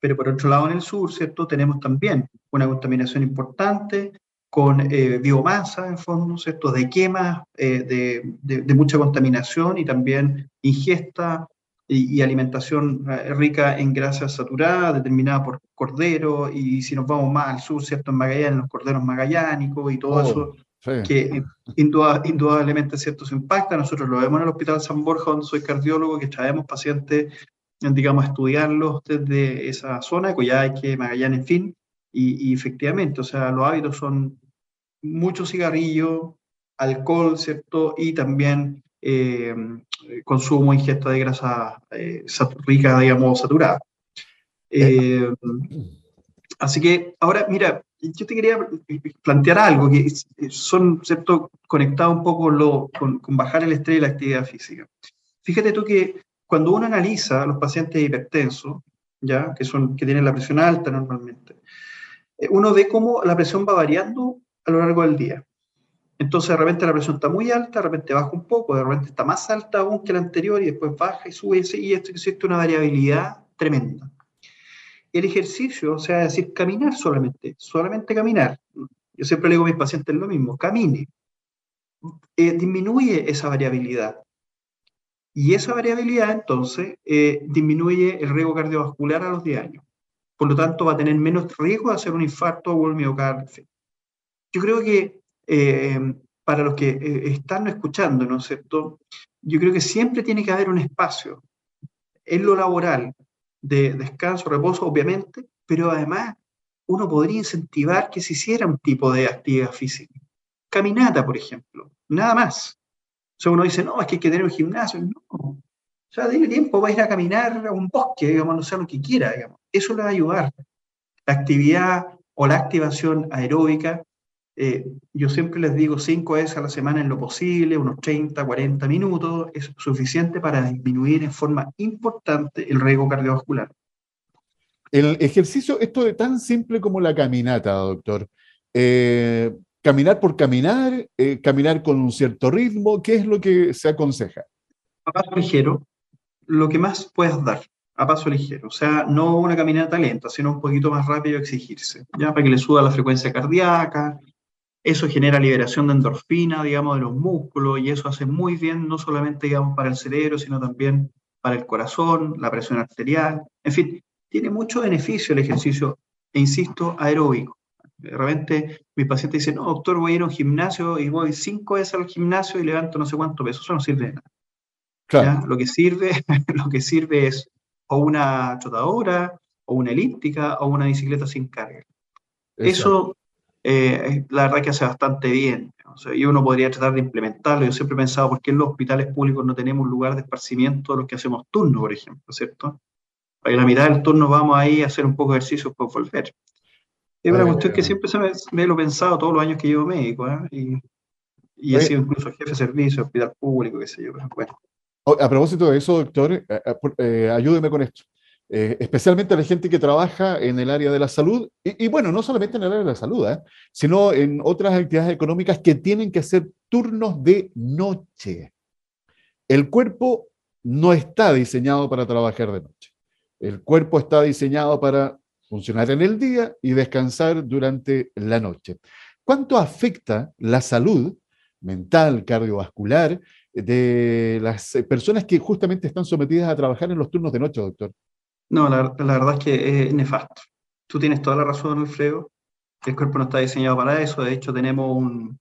pero por otro lado en el sur, ¿cierto? Tenemos también una contaminación importante con eh, biomasa, en fondo, ¿cierto? De quemas, eh, de, de, de, mucha contaminación y también ingesta y, alimentación eh, rica en grasa saturada, determinada por cordero, y si nos vamos más al sur, ¿cierto? En Magallanes, los corderos magallánicos y todo oh, eso, que indudablemente, ¿cierto? Se impacta. Nosotros lo vemos en el Hospital San Borja, donde soy cardiólogo, que traemos pacientes, digamos, a estudiarlos desde esa zona, que Magallanes, en fin, y, y efectivamente, o sea, los hábitos son mucho cigarrillo, alcohol, ¿cierto? Y también eh, consumo, ingesta de grasa eh, rica, digamos, saturada. Eh, así que ahora, mira, yo te quería plantear algo que son, ¿cierto?, conectado un poco lo, con, bajar el estrés y la actividad física. Fíjate tú que cuando uno analiza a los pacientes hipertensos, ya, que, son, que tienen la presión alta normalmente, uno ve cómo la presión va variando a lo largo del día. Entonces de repente la presión está muy alta, de repente baja un poco, de repente está más alta aún que la anterior y después baja y sube y esto existe una variabilidad tremenda. El ejercicio, o sea, es decir, caminar solamente, solamente caminar. Yo siempre le digo a mis pacientes lo mismo, camine. Eh, disminuye esa variabilidad. Y esa variabilidad entonces eh, disminuye el riesgo cardiovascular a los 10 años. Por lo tanto, va a tener menos riesgo de hacer un infarto o un miocardio. Yo creo que eh, para los que eh, están escuchando, ¿no es cierto? Yo creo que siempre tiene que haber un espacio en lo laboral de descanso, reposo, obviamente, pero además uno podría incentivar que se hiciera un tipo de actividad física. Caminata, por ejemplo, nada más. O sea, uno dice, no, es que hay que tener un gimnasio. No. O sea, tiene tiempo, va a ir a caminar a un bosque, digamos, no sé lo que quiera. Eso le va a ayudar. La actividad o la activación aeróbica eh, yo siempre les digo cinco veces a la semana en lo posible, unos 30, 40 minutos, es suficiente para disminuir en forma importante el riesgo cardiovascular. El ejercicio, esto de tan simple como la caminata, doctor. Eh, caminar por caminar, eh, caminar con un cierto ritmo, ¿qué es lo que se aconseja? Más ligero, lo que más puedas dar. a paso ligero, o sea, no una caminata lenta, sino un poquito más rápido exigirse, ya para que le suba la frecuencia cardíaca, eso genera liberación de endorfina, digamos, de los músculos, y eso hace muy bien, no solamente, digamos, para el cerebro, sino también para el corazón, la presión arterial, en fin, tiene mucho beneficio el ejercicio, e insisto, aeróbico. De repente mis pacientes dicen, no, doctor, voy a ir a un gimnasio y voy cinco veces al gimnasio y levanto no sé cuánto peso. Eso no sirve de nada. Claro. Lo, que sirve, lo que sirve es o una trotadora, o una elíptica, o una bicicleta sin carga. Eso, eh, la verdad que hace bastante bien. y uno podría tratar de implementarlo. Yo siempre he pensado, ¿por qué en los hospitales públicos no tenemos lugar de esparcimiento de los que hacemos turno, por ejemplo? ¿Cierto? Para que la mitad del turno vamos ahí a hacer un poco de ejercicio por volver. Es una cuestión que siempre se me, lo he pensado todos los años que llevo médico, ¿eh? y, y he sido incluso jefe de servicio, hospital público, qué sé yo, bueno. A propósito de eso, doctor, eh, eh, ayúdeme con esto. Especialmente a la gente que trabaja en el área de la salud, y, bueno, no solamente en el área de la salud, sino en otras actividades económicas que tienen que hacer turnos de noche. El cuerpo no está diseñado para trabajar de noche. El cuerpo está diseñado para funcionar en el día y descansar durante la noche. ¿Cuánto afecta la salud mental, cardiovascular, de las personas que justamente están sometidas a trabajar en los turnos de noche, doctor? No, la, verdad es que es nefasto. Tú tienes toda la razón, Alfredo. El cuerpo no está diseñado para eso. De hecho, tenemos un...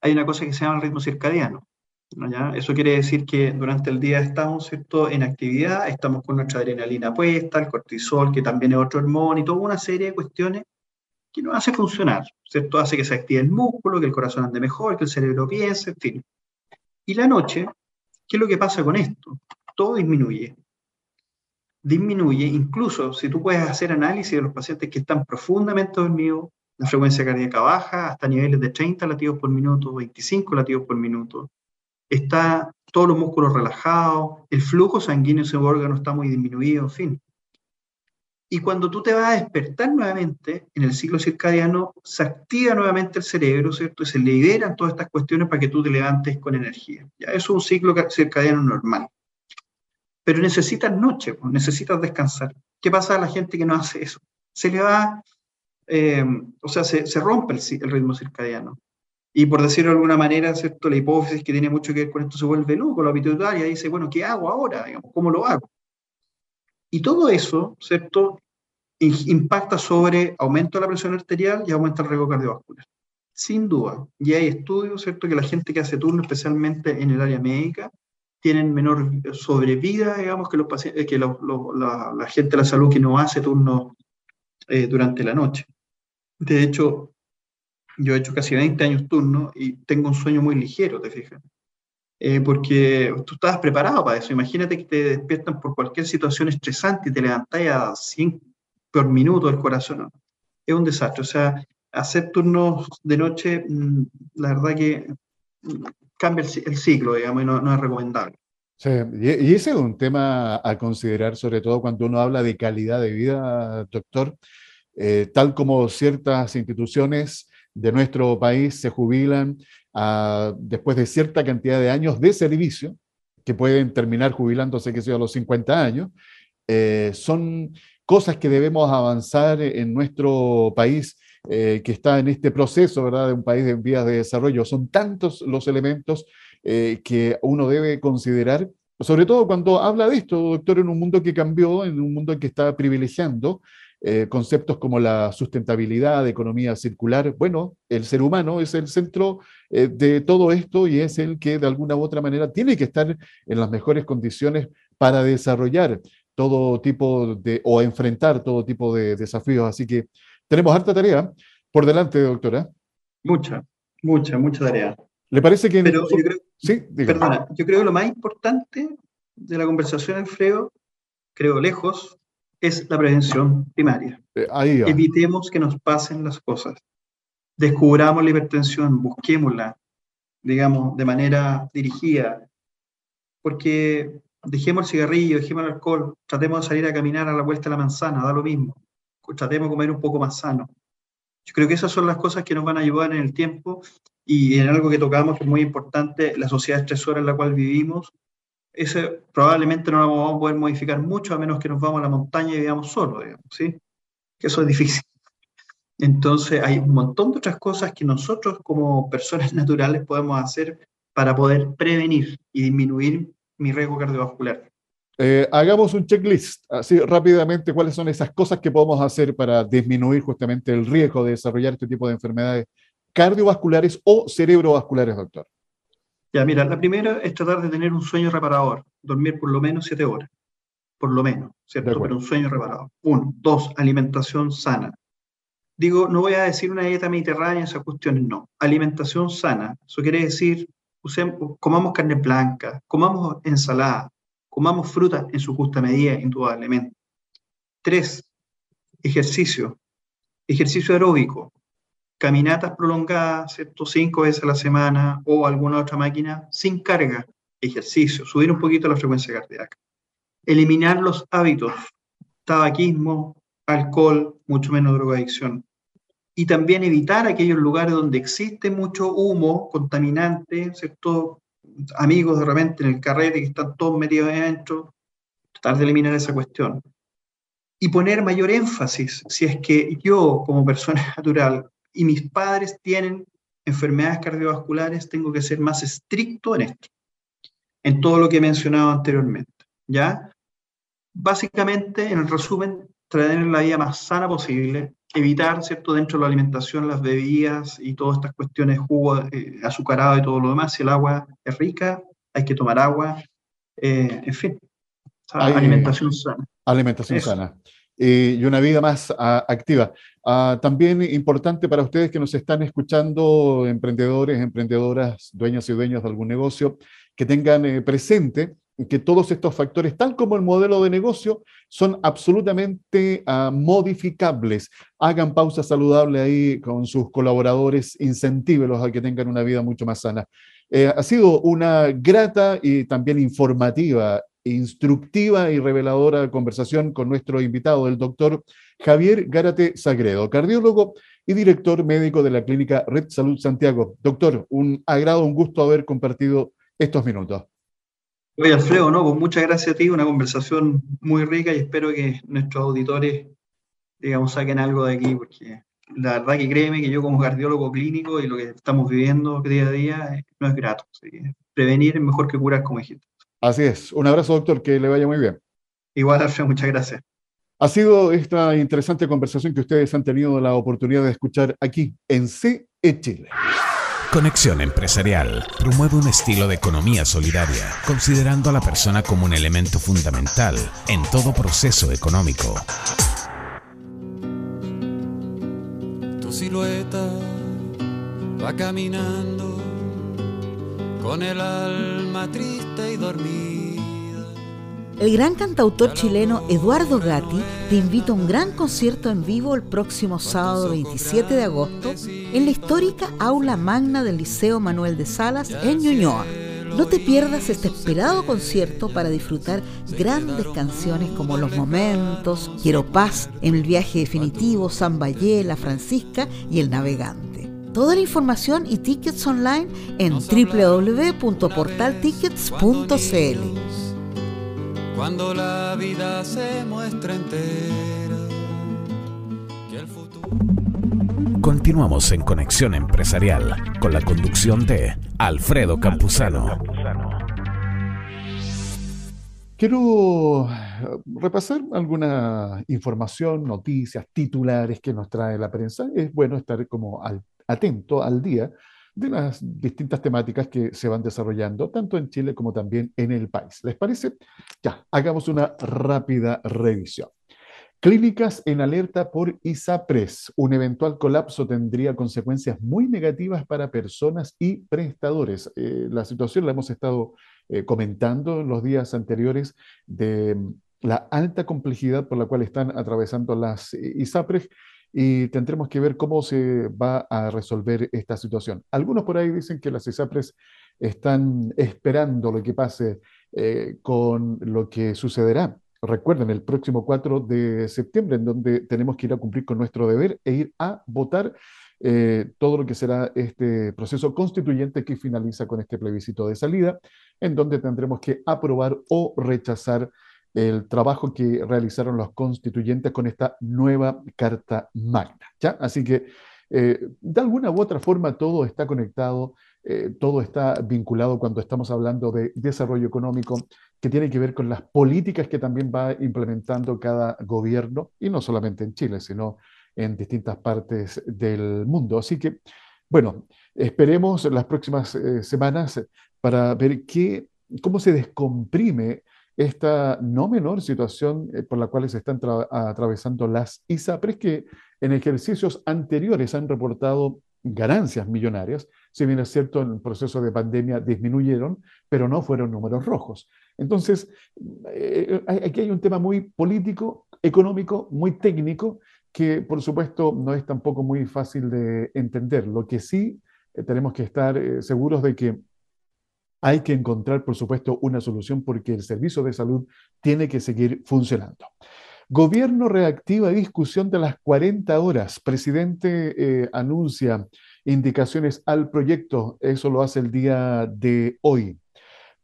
Hay una cosa que se llama el ritmo circadiano. Eso quiere decir que durante el día estamos ¿cierto? en actividad, estamos con nuestra adrenalina puesta, el cortisol, que también es otro hormona, y toda una serie de cuestiones que nos hace funcionar, ¿cierto? Hace que se active el músculo, que el corazón ande mejor, que el cerebro piense, en fin. Y la noche, ¿qué es lo que pasa con esto? Todo disminuye. Disminuye, incluso si tú puedes hacer análisis de los pacientes que están profundamente dormidos, la frecuencia cardíaca baja hasta niveles de 30 latidos por minuto, 25 latidos por minuto, está todos los músculos relajados, el flujo sanguíneo en ese órgano está muy disminuido, en fin. Y cuando tú te vas a despertar nuevamente en el ciclo circadiano, se activa nuevamente el cerebro, ¿cierto? Y se liberan todas estas cuestiones para que tú te levantes con energía. ¿ya? Es un ciclo circadiano normal. Pero necesitas noche, pues, necesitas descansar. ¿Qué pasa a la gente que no hace eso? Se le va, eh, o sea, se, se rompe el, el, ritmo circadiano. Y por decirlo de alguna manera, ¿cierto? La hipófisis que tiene mucho que ver con esto se vuelve loco, la pituitaria dice, bueno, ¿qué hago ahora? ¿Cómo lo hago? Y todo eso, ¿cierto? Impacta sobre aumento de la presión arterial y aumenta el riesgo cardiovascular. Sin duda. Y hay estudios, ¿cierto? Que la gente que hace turno, especialmente en el área médica, tienen menor sobrevida, digamos, que, los pacientes, que la, gente de la salud que no hace turno eh, durante la noche. De hecho, yo he hecho casi 20 años turno y tengo un sueño muy ligero, te fijas. Eh, porque tú estabas preparado para eso. Imagínate que te despiertan por cualquier situación estresante y te levantas a 100 por minuto del corazón. Es un desastre. O sea, hacer turnos de noche, mm, la verdad que mm, cambia el, ciclo, digamos, y no, es recomendable. Sí, y ese es un tema a considerar, sobre todo cuando uno habla de calidad de vida, doctor, eh, tal como ciertas instituciones de nuestro país se jubilan ah, después de cierta cantidad de años de servicio, que pueden terminar jubilándose, que sea a los 50 años, eh, son cosas que debemos avanzar en nuestro país eh, que está en este proceso, ¿verdad?, de un país en vías de desarrollo. Son tantos los elementos eh, que uno debe considerar, sobre todo cuando habla de esto, doctor, en un mundo que cambió, en un mundo que está privilegiando eh, conceptos como la sustentabilidad, economía circular. Bueno, el ser humano es el centro de todo esto y es el que de alguna u otra manera tiene que estar en las mejores condiciones para desarrollar todo tipo de, o enfrentar todo tipo de desafíos. Así que tenemos harta tarea por delante, doctora. Mucha, mucha, mucha tarea. ¿Le parece que... Pero yo creo, sí, perdona, yo creo que lo más importante de la conversación, Alfredo, creo lejos, es la prevención primaria. Eh, Evitemos que nos pasen las cosas. Descubramos la hipertensión, busquémosla, digamos, de manera dirigida. Porque dejemos el cigarrillo, dejemos el alcohol, tratemos de salir a caminar a la vuelta de la manzana, da lo mismo. Tratemos de comer un poco más sano. Yo creo que esas son las cosas que nos van a ayudar en el tiempo y en algo que tocamos que es muy importante, la sociedad estresora en la cual vivimos, ese probablemente no lo vamos a poder modificar mucho a menos que nos vamos a la montaña y vivamos solos, digamos, ¿sí? Que eso es difícil. Entonces hay un montón de otras cosas que nosotros como personas naturales podemos hacer para poder prevenir y disminuir mi riesgo cardiovascular. Eh, hagamos un checklist, así rápidamente, cuáles son esas cosas que podemos hacer para disminuir justamente el riesgo de desarrollar este tipo de enfermedades cardiovasculares o cerebrovasculares, doctor. Ya, mira, la primera es tratar de tener un sueño reparador, dormir por lo menos siete horas, por lo menos, ¿cierto? Pero un sueño reparador. Uno. Dos, alimentación sana. Digo, no voy a decir una dieta mediterránea, esas cuestiones no. Alimentación sana. Eso quiere decir, usemos, comamos carne blanca, comamos ensalada, comamos fruta en su justa medida, indudablemente. Tres, ejercicio. Ejercicio aeróbico caminatas prolongadas, ¿cierto? Cinco veces a la semana o alguna otra máquina sin carga, ejercicio, subir un poquito la frecuencia cardíaca. Eliminar los hábitos, tabaquismo, alcohol, mucho menos drogadicción. Y también evitar aquellos lugares donde existe mucho humo contaminante, ¿cierto? Amigos de repente en el carrete que están todos metidos adentro, tratar de eliminar esa cuestión. Y poner mayor énfasis, si es que yo como persona natural y mis padres tienen enfermedades cardiovasculares, tengo que ser más estricto en esto, en todo lo que he mencionado anteriormente. ¿Ya? Básicamente, en el resumen, tener la vida más sana posible, evitar, ¿cierto?, dentro de la alimentación, las bebidas y todas estas cuestiones, jugo eh, azucarado y todo lo demás. Si el agua es rica, hay que tomar agua. Eh, en fin, alimentación sana. Alimentación sana. Eh, y una vida más ah, activa. Ah, también importante para ustedes que nos están escuchando, emprendedores, emprendedoras, dueñas y dueños de algún negocio, que tengan eh, presente que todos estos factores, tal como el modelo de negocio, son absolutamente ah, modificables. Hagan pausa saludable ahí con sus colaboradores, incentívelos a que tengan una vida mucho más sana. Eh, ha sido una grata y también informativa instructiva y reveladora conversación con nuestro invitado, el doctor Javier Gárate Sagredo, cardiólogo y director médico de la clínica Red Salud Santiago. Doctor, un agrado, un gusto haber compartido estos minutos. Oye, Alfredo, no, pues muchas gracias a ti, una conversación muy rica y espero que nuestros auditores, digamos, saquen algo de aquí, porque la verdad que créeme que yo como cardiólogo clínico y lo que estamos viviendo día a día eh, no es grato. prevenir es mejor que curar, como dijiste. Así es. Un abrazo, doctor, que le vaya muy bien. Igual, Alfredo, muchas gracias. Ha sido esta interesante conversación que ustedes han tenido la oportunidad de escuchar aquí en CE Chile. Conexión Empresarial promueve un estilo de economía solidaria, considerando a la persona como un elemento fundamental en todo proceso económico. Tu silueta va caminando con el alma triste y dormida. El gran cantautor chileno Eduardo Gatti te invita a un gran concierto en vivo el próximo sábado 27 de agosto en la histórica aula magna del Liceo Manuel de Salas en Ñuñoa. No te pierdas este esperado concierto para disfrutar grandes canciones como Los Momentos, Quiero Paz, En el viaje definitivo, San Valle, La Francisca y El Navegante. Toda la información y tickets online en www.portaltickets.cl. Cuando la vida se muestra entera. Continuamos en Conexión Empresarial con la conducción de Alfredo Campuzano. Quiero repasar alguna información, noticias, titulares que nos trae la prensa. Es bueno estar como al atento al día de las distintas temáticas que se van desarrollando, tanto en Chile como también en el país. ¿Les parece? Ya, hagamos una rápida revisión. Clínicas en alerta por ISAPRES. Un eventual colapso tendría consecuencias muy negativas para personas y prestadores. Eh, la situación la hemos estado eh, comentando en los días anteriores de mm, la alta complejidad por la cual están atravesando las eh, ISAPRES y tendremos que ver cómo se va a resolver esta situación. Algunos por ahí dicen que las ISAPRES están esperando lo que pase eh, con lo que sucederá. Recuerden, el próximo 4 de septiembre, en donde tenemos que ir a cumplir con nuestro deber e ir a votar eh, todo lo que será este proceso constituyente que finaliza con este plebiscito de salida, en donde tendremos que aprobar o rechazar el trabajo que realizaron los constituyentes con esta nueva Carta Magna. ¿ya? Así que, eh, de alguna u otra forma, todo está conectado, eh, todo está vinculado cuando estamos hablando de desarrollo económico, que tiene que ver con las políticas que también va implementando cada gobierno, y no solamente en Chile, sino en distintas partes del mundo. Así que, bueno, esperemos las próximas eh, semanas para ver qué, cómo se descomprime esta no menor situación eh, por la cual se están atravesando las ISAPRES, que en ejercicios anteriores han reportado ganancias millonarias, si bien es cierto, en el proceso de pandemia disminuyeron, pero no fueron números rojos. Entonces, eh, aquí hay un tema muy político, económico, muy técnico, que por supuesto no es tampoco muy fácil de entender. Lo que sí eh, tenemos que estar seguros de que hay que encontrar, por supuesto, una solución porque el servicio de salud tiene que seguir funcionando. Gobierno reactiva discusión de las 40 horas. Presidente eh, anuncia indicaciones al proyecto. Eso lo hace el día de hoy.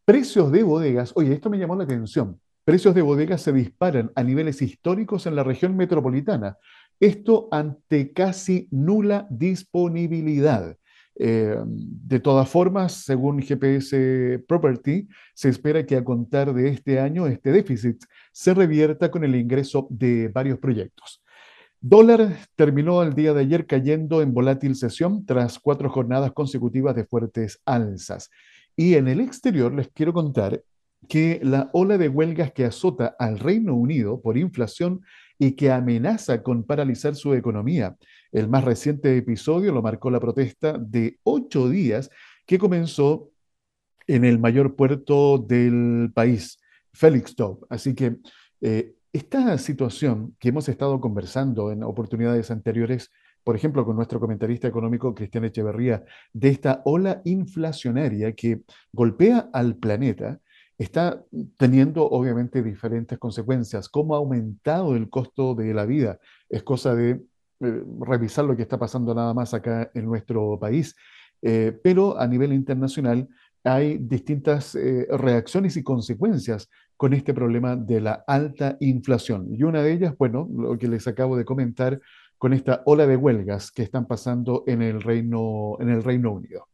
Precios de bodegas. Oye, esto me llamó la atención. Precios de bodegas se disparan a niveles históricos en la región metropolitana. Esto ante casi nula disponibilidad. Eh, de todas formas, según GPS Property, se espera que a contar de este año este déficit se revierta con el ingreso de varios proyectos. Dólar terminó el día de ayer cayendo en volátil sesión tras cuatro jornadas consecutivas de fuertes alzas. Y en el exterior les quiero contar que la ola de huelgas que azota al Reino Unido por inflación y que amenaza con paralizar su economía. El más reciente episodio lo marcó la protesta de ocho días que comenzó en el mayor puerto del país, Felixstowe. Así que eh, esta situación que hemos estado conversando en oportunidades anteriores, por ejemplo, con nuestro comentarista económico Cristian Echeverría, de esta ola inflacionaria que golpea al planeta, está teniendo obviamente diferentes consecuencias. ¿Cómo ha aumentado el costo de la vida? Es cosa de eh, revisar lo que está pasando nada más acá en nuestro país. Eh, pero a nivel internacional hay distintas eh, reacciones y consecuencias con este problema de la alta inflación. Y una de ellas, bueno, lo que les acabo de comentar con esta ola de huelgas que están pasando en el Reino, en el Reino Unido.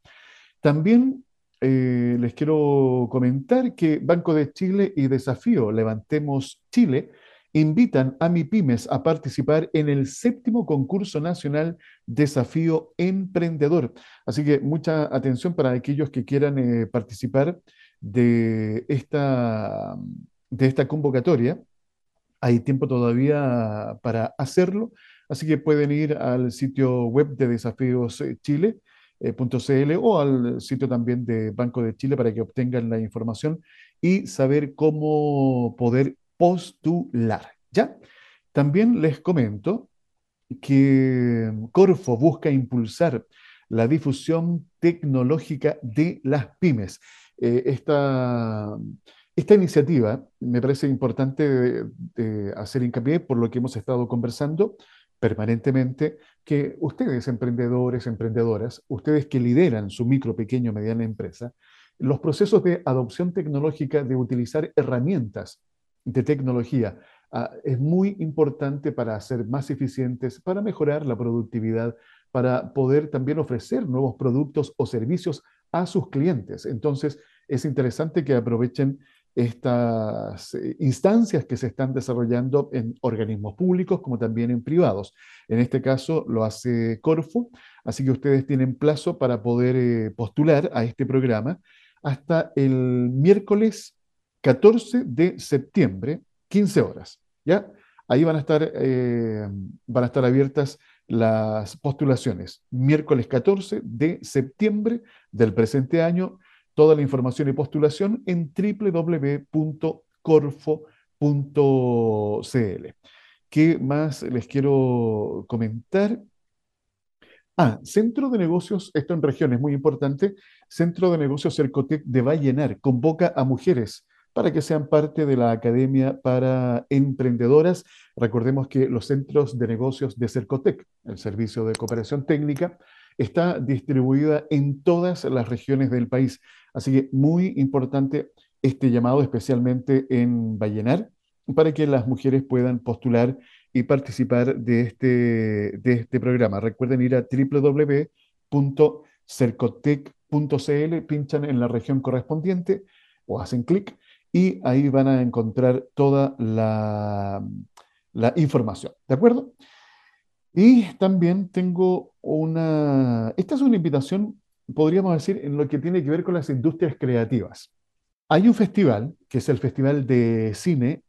También les quiero comentar que Banco de Chile y Desafío Levantemos Chile invitan a MIPIMES a participar en el séptimo concurso nacional Desafío Emprendedor. Así que mucha atención para aquellos que quieran eh, participar de esta, de esta convocatoria. Hay tiempo todavía para hacerlo, así que pueden ir al sitio web de Desafíos eh, Chile. Eh, o al sitio también de Banco de Chile para que obtengan la información y saber cómo poder postular. ¿Ya? También les comento que Corfo busca impulsar la difusión tecnológica de las pymes. Eh, esta, esta, iniciativa me parece importante hacer hincapié por lo que hemos estado conversando permanentemente, que ustedes, emprendedores, emprendedoras, ustedes que lideran su micro, pequeño, mediana empresa, los procesos de adopción tecnológica, de utilizar herramientas de tecnología ah, es muy importante para ser más eficientes, para mejorar la productividad, para poder también ofrecer nuevos productos o servicios a sus clientes. Entonces, es interesante que aprovechen estas eh, instancias que se están desarrollando en organismos públicos como también en privados. En este caso lo hace Corfo, así que ustedes tienen plazo para poder eh, postular a este programa hasta el miércoles 14 de septiembre, 15 horas. ¿ya? Ahí van a estar, eh, van a estar abiertas las postulaciones. Miércoles 14 de septiembre del presente año, toda la información y postulación en www.corfo.cl. ¿Qué más les quiero comentar? Ah, Centro de Negocios, esto en regiones, muy importante, Centro de Negocios Cercotec de Vallenar convoca a mujeres para que sean parte de la Academia para Emprendedoras. Recordemos que los centros de negocios de Cercotec, el servicio de cooperación técnica, está distribuida en todas las regiones del país. Así que muy importante este llamado, especialmente en Vallenar, para que las mujeres puedan postular y participar de este, de este programa. Recuerden ir a www.cercotec.cl, pinchan en la región correspondiente o hacen clic y ahí van a encontrar toda la, la información. ¿De acuerdo? Y también tengo una, esta es una invitación, podríamos decir, en lo que tiene que ver con las industrias creativas. Hay un festival, que es el Festival de Cine,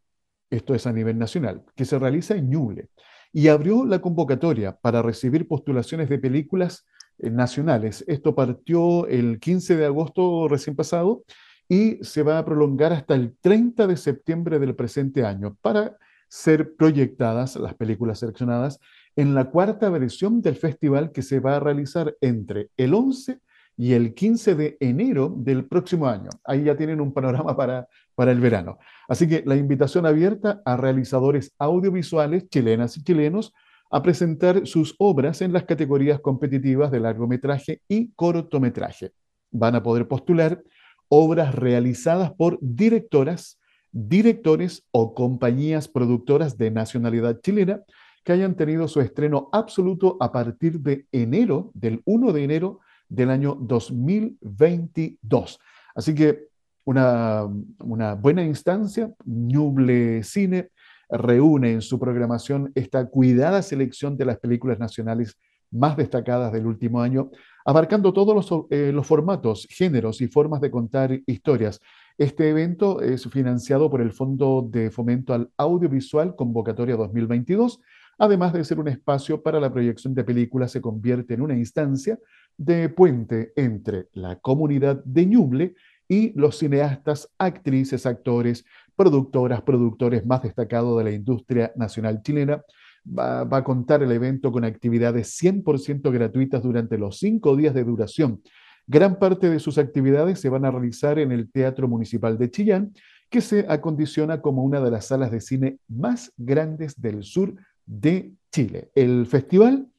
esto es a nivel nacional, que se realiza en Ñuble y abrió la convocatoria para recibir postulaciones de películas eh, nacionales. Esto partió el 15 de agosto recién pasado y se va a prolongar hasta el 30 de septiembre del presente año para ser proyectadas las películas seleccionadas en la cuarta versión del festival que se va a realizar entre el 11 y el 15 de enero del próximo año. Ahí ya tienen un panorama para, para el verano. Así que la invitación abierta a realizadores audiovisuales chilenas y chilenos a presentar sus obras en las categorías competitivas de largometraje y cortometraje. Van a poder postular obras realizadas por directoras, directores o compañías productoras de nacionalidad chilena que hayan tenido su estreno absoluto a partir de enero, del 1 de enero del año 2022. Así que una, una buena instancia, Ñuble Cine reúne en su programación esta cuidada selección de las películas nacionales más destacadas del último año, abarcando todos los, eh, los, formatos, géneros y formas de contar historias. Este evento es financiado por el Fondo de Fomento al Audiovisual Convocatoria 2022 Además de ser un espacio para la proyección de películas, se convierte en una instancia de puente entre la comunidad de Ñuble y los cineastas, actrices, actores, productoras, productores más destacados de la industria nacional chilena. Va, va, a contar el evento con actividades 100% gratuitas durante los cinco días de duración. Gran parte de sus actividades se van a realizar en el Teatro Municipal de Chillán, que se acondiciona como una de las salas de cine más grandes del sur de Chile. El festival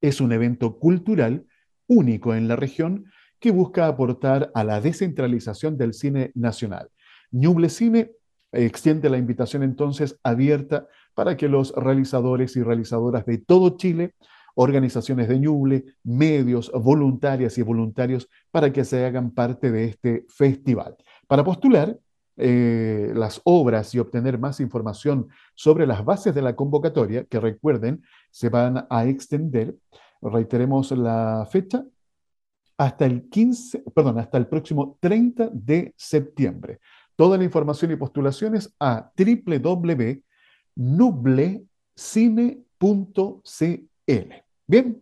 es un evento cultural único en la región que busca aportar a la descentralización del cine nacional. Ñuble Cine extiende la invitación entonces abierta para que los realizadores y realizadoras de todo Chile, organizaciones de Ñuble, medios, voluntarias y voluntarios, para que se hagan parte de este festival. Para postular, eh, las obras y obtener más información sobre las bases de la convocatoria, que recuerden, se van a extender, reiteremos la fecha, hasta el 15, perdón, hasta el próximo 30 de septiembre. Toda la información y postulaciones a www.nublecine.cl. Bien,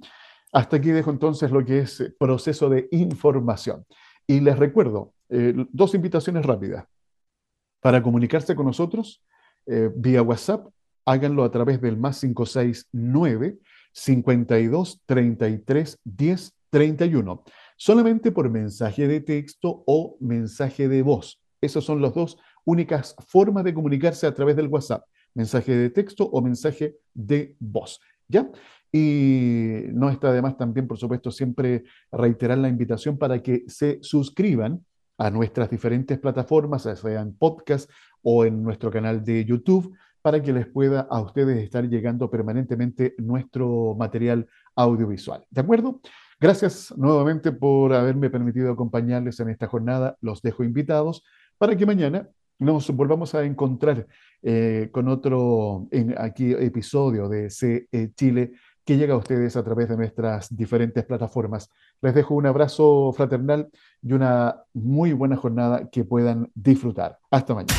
hasta aquí dejo entonces lo que es proceso de información. Y les recuerdo eh, dos invitaciones rápidas. Para comunicarse con nosotros eh, vía WhatsApp, háganlo a través del más 569 52 33 10 31. Solamente por mensaje de texto o mensaje de voz. Esas son las dos únicas formas de comunicarse a través del WhatsApp. Mensaje de texto o mensaje de voz. ¿Ya? Y no está además también, por supuesto, siempre reiterar la invitación para que se suscriban a nuestras diferentes plataformas, sea en podcast o en nuestro canal de YouTube, para que les pueda a ustedes estar llegando permanentemente nuestro material audiovisual. ¿De acuerdo? Gracias nuevamente por haberme permitido acompañarles en esta jornada. Los dejo invitados para que mañana nos volvamos a encontrar eh, con otro en, aquí episodio de CE Chile que llega a ustedes a través de nuestras diferentes plataformas. Les dejo un abrazo fraternal y una muy buena jornada que puedan disfrutar. Hasta mañana.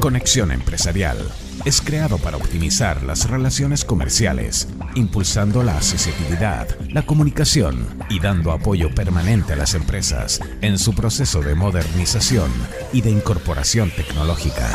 Conexión Empresarial es creado para optimizar las relaciones comerciales, impulsando la accesibilidad, la comunicación y dando apoyo permanente a las empresas en su proceso de modernización y de incorporación tecnológica.